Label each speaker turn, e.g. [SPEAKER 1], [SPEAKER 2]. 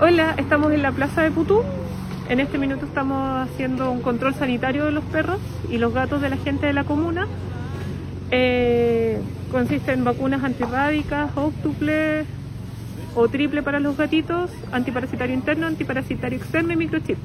[SPEAKER 1] Hola, estamos en la plaza de Putú. En este minuto estamos haciendo un control sanitario de los perros y los gatos de la gente de la comuna. Eh, consiste en vacunas antirrábicas, óctuple o triple para los gatitos, antiparasitario interno, antiparasitario externo y microchip.